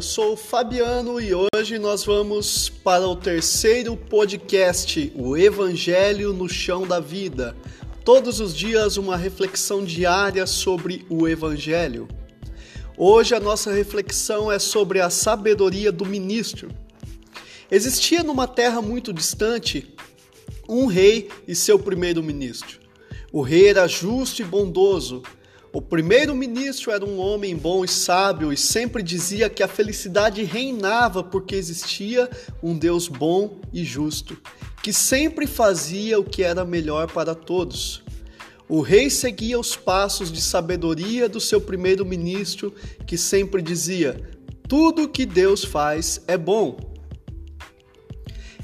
eu sou o Fabiano e hoje nós vamos para o terceiro podcast, o Evangelho no Chão da Vida. Todos os dias uma reflexão diária sobre o Evangelho. Hoje a nossa reflexão é sobre a sabedoria do ministro. Existia numa terra muito distante um rei e seu primeiro-ministro. O rei era justo e bondoso. O primeiro-ministro era um homem bom e sábio e sempre dizia que a felicidade reinava porque existia um Deus bom e justo, que sempre fazia o que era melhor para todos. O rei seguia os passos de sabedoria do seu primeiro-ministro, que sempre dizia: Tudo que Deus faz é bom.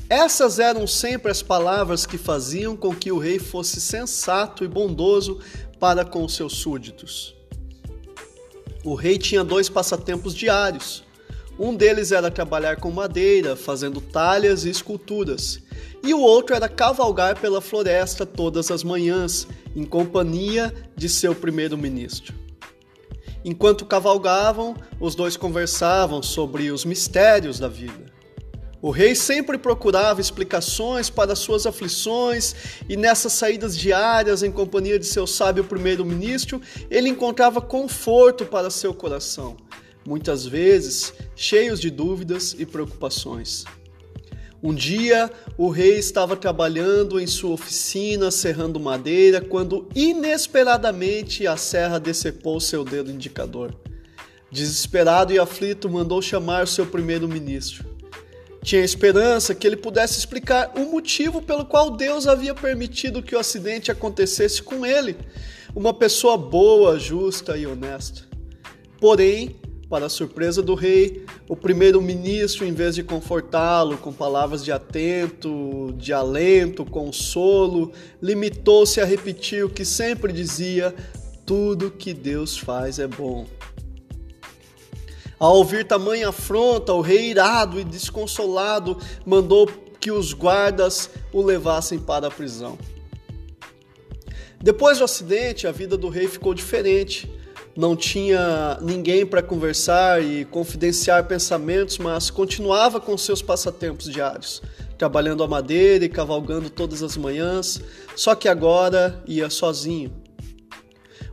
Essas eram sempre as palavras que faziam com que o rei fosse sensato e bondoso para com seus súditos. O rei tinha dois passatempos diários. Um deles era trabalhar com madeira, fazendo talhas e esculturas, e o outro era cavalgar pela floresta todas as manhãs, em companhia de seu primeiro-ministro. Enquanto cavalgavam, os dois conversavam sobre os mistérios da vida. O rei sempre procurava explicações para suas aflições, e nessas saídas diárias, em companhia de seu sábio primeiro-ministro, ele encontrava conforto para seu coração, muitas vezes cheios de dúvidas e preocupações. Um dia, o rei estava trabalhando em sua oficina, serrando madeira, quando inesperadamente a serra decepou seu dedo indicador. Desesperado e aflito, mandou chamar seu primeiro-ministro. Tinha esperança que ele pudesse explicar o motivo pelo qual Deus havia permitido que o acidente acontecesse com ele, uma pessoa boa, justa e honesta. Porém, para a surpresa do rei, o primeiro-ministro, em vez de confortá-lo com palavras de atento, de alento, consolo, limitou-se a repetir o que sempre dizia: tudo que Deus faz é bom. Ao ouvir tamanha afronta, o rei, irado e desconsolado, mandou que os guardas o levassem para a prisão. Depois do acidente, a vida do rei ficou diferente não tinha ninguém para conversar e confidenciar pensamentos, mas continuava com seus passatempos diários, trabalhando a madeira e cavalgando todas as manhãs, só que agora ia sozinho.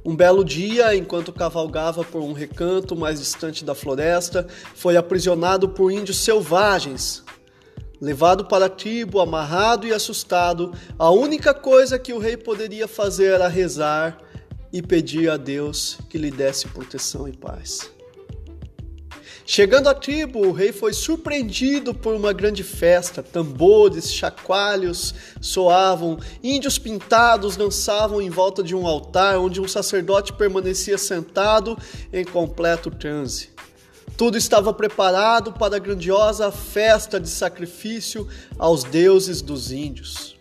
Um belo dia, enquanto cavalgava por um recanto mais distante da floresta, foi aprisionado por índios selvagens. Levado para a tribo, amarrado e assustado, a única coisa que o rei poderia fazer era rezar e pedir a Deus que lhe desse proteção e paz. Chegando à tribo, o rei foi surpreendido por uma grande festa. Tambores, chacoalhos soavam, índios pintados dançavam em volta de um altar onde um sacerdote permanecia sentado em completo transe. Tudo estava preparado para a grandiosa festa de sacrifício aos deuses dos índios.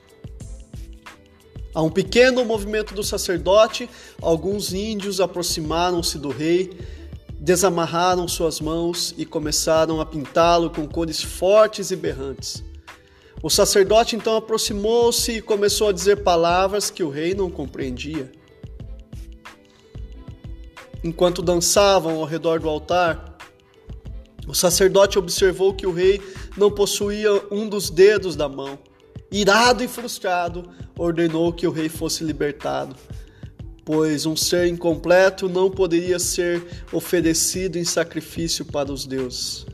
A um pequeno movimento do sacerdote, alguns índios aproximaram-se do rei, desamarraram suas mãos e começaram a pintá-lo com cores fortes e berrantes. O sacerdote então aproximou-se e começou a dizer palavras que o rei não compreendia. Enquanto dançavam ao redor do altar, o sacerdote observou que o rei não possuía um dos dedos da mão. Irado e frustrado, ordenou que o rei fosse libertado, pois um ser incompleto não poderia ser oferecido em sacrifício para os deuses.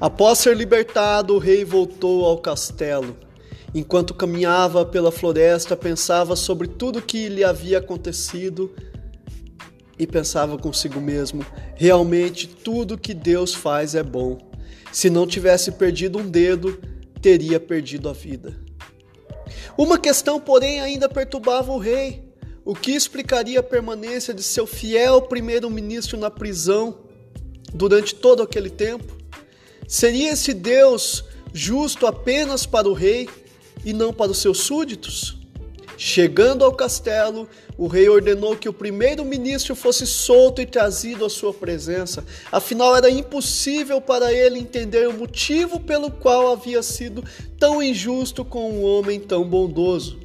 Após ser libertado, o rei voltou ao castelo. Enquanto caminhava pela floresta, pensava sobre tudo que lhe havia acontecido e pensava consigo mesmo: realmente tudo que Deus faz é bom. Se não tivesse perdido um dedo, teria perdido a vida. Uma questão, porém, ainda perturbava o rei. O que explicaria a permanência de seu fiel primeiro-ministro na prisão durante todo aquele tempo? Seria esse Deus justo apenas para o rei e não para os seus súditos? Chegando ao castelo, o rei ordenou que o primeiro-ministro fosse solto e trazido à sua presença. Afinal, era impossível para ele entender o motivo pelo qual havia sido tão injusto com um homem tão bondoso.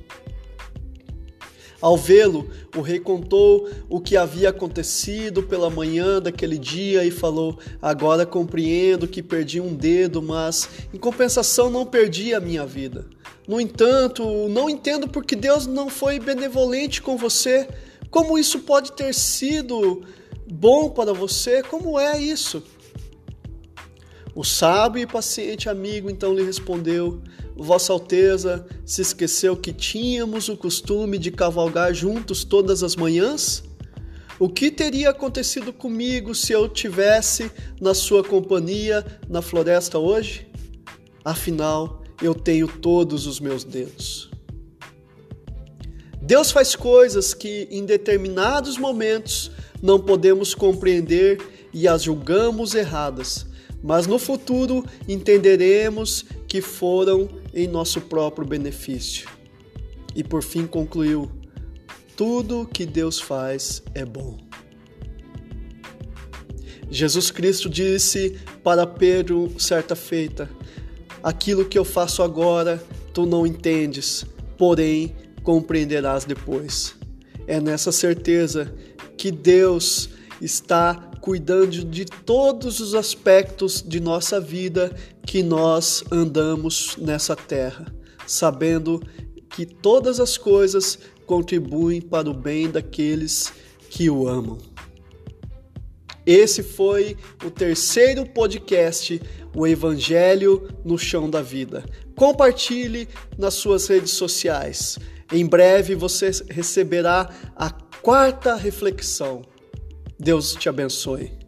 Ao vê-lo, o rei contou o que havia acontecido pela manhã daquele dia e falou: Agora compreendo que perdi um dedo, mas em compensação não perdi a minha vida. No entanto, não entendo porque Deus não foi benevolente com você. Como isso pode ter sido bom para você? Como é isso? O sábio e paciente amigo então lhe respondeu: Vossa Alteza se esqueceu que tínhamos o costume de cavalgar juntos todas as manhãs? O que teria acontecido comigo se eu tivesse na sua companhia na floresta hoje? Afinal, eu tenho todos os meus dedos. Deus faz coisas que em determinados momentos não podemos compreender e as julgamos erradas, mas no futuro entenderemos que foram em nosso próprio benefício. E por fim concluiu: tudo que Deus faz é bom. Jesus Cristo disse para Pedro certa feita: Aquilo que eu faço agora tu não entendes, porém compreenderás depois. É nessa certeza que Deus está cuidando de todos os aspectos de nossa vida que nós andamos nessa terra, sabendo que todas as coisas contribuem para o bem daqueles que o amam. Esse foi o terceiro podcast, o Evangelho no Chão da Vida. Compartilhe nas suas redes sociais. Em breve você receberá a quarta reflexão. Deus te abençoe.